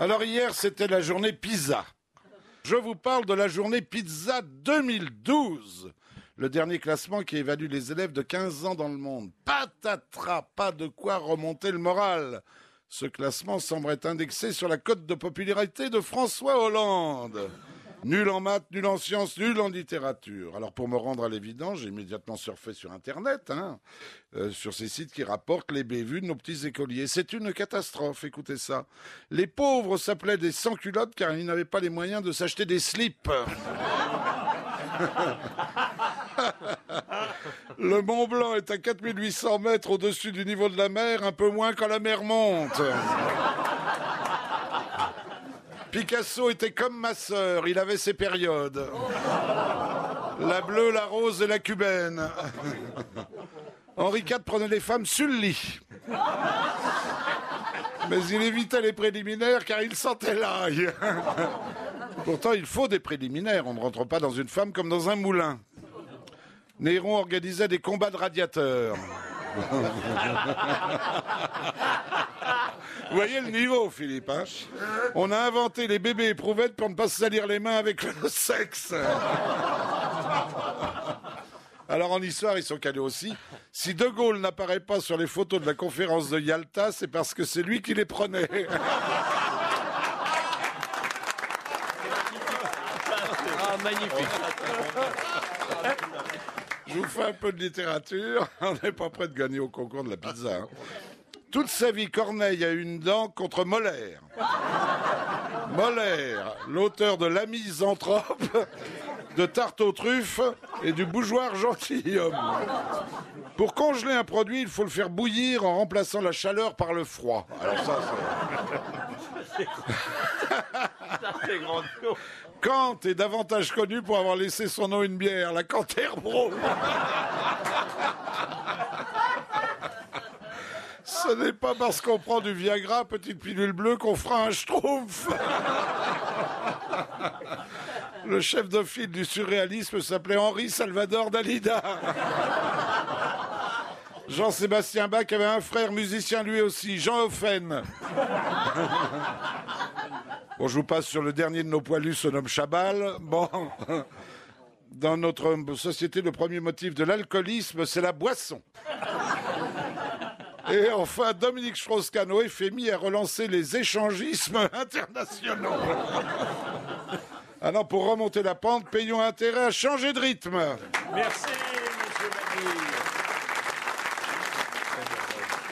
Alors hier, c'était la journée pizza. Je vous parle de la journée pizza 2012. Le dernier classement qui évalue les élèves de 15 ans dans le monde. Patatras, pas de quoi remonter le moral. Ce classement semble être indexé sur la cote de popularité de François Hollande. Nul en maths, nul en sciences, nul en littérature. Alors pour me rendre à l'évidence, j'ai immédiatement surfé sur Internet, hein, euh, sur ces sites qui rapportent les bévues de nos petits écoliers. C'est une catastrophe, écoutez ça. Les pauvres s'appelaient des sans-culottes car ils n'avaient pas les moyens de s'acheter des slips. Le Mont Blanc est à 4800 mètres au-dessus du niveau de la mer, un peu moins quand la mer monte. Picasso était comme ma sœur, il avait ses périodes. La bleue, la rose et la cubaine. Henri IV prenait les femmes sur le lit. Mais il évitait les préliminaires car il sentait l'ail. Pourtant, il faut des préliminaires. On ne rentre pas dans une femme comme dans un moulin. Néron organisait des combats de radiateurs. Vous voyez le niveau, Philippe. Hein On a inventé les bébés éprouvettes pour ne pas se salir les mains avec le sexe. Alors en histoire, ils sont calés aussi. Si De Gaulle n'apparaît pas sur les photos de la conférence de Yalta, c'est parce que c'est lui qui les prenait. Ah, magnifique. Je vous fais un peu de littérature. On n'est pas prêt de gagner au concours de la pizza. hein. Toute sa vie, Corneille a une dent contre Molaire. Molaire, l'auteur de La Misanthrope, de Tarte aux truffes et du Bougeoir gentilhomme. Pour congeler un produit, il faut le faire bouillir en remplaçant la chaleur par le froid. Alors ça, c'est... Kant est davantage connu pour avoir laissé son nom une bière, la Canterbro. Ce n'est pas parce qu'on prend du Viagra, petite pilule bleue, qu'on fera un schtroumpf. Le chef de file du surréalisme s'appelait Henri Salvador Dalida. Jean-Sébastien Bach avait un frère musicien lui aussi, Jean Offen. Bon, je vous passe sur le dernier de nos poilus, se nomme Chabal. Bon, dans notre société, le premier motif de l'alcoolisme, c'est la boisson. Et enfin, Dominique Strauss-Kahn, FMI, a relancé les échangismes internationaux. Alors, pour remonter la pente, payons intérêt à changer de rythme. Merci, monsieur Mabille.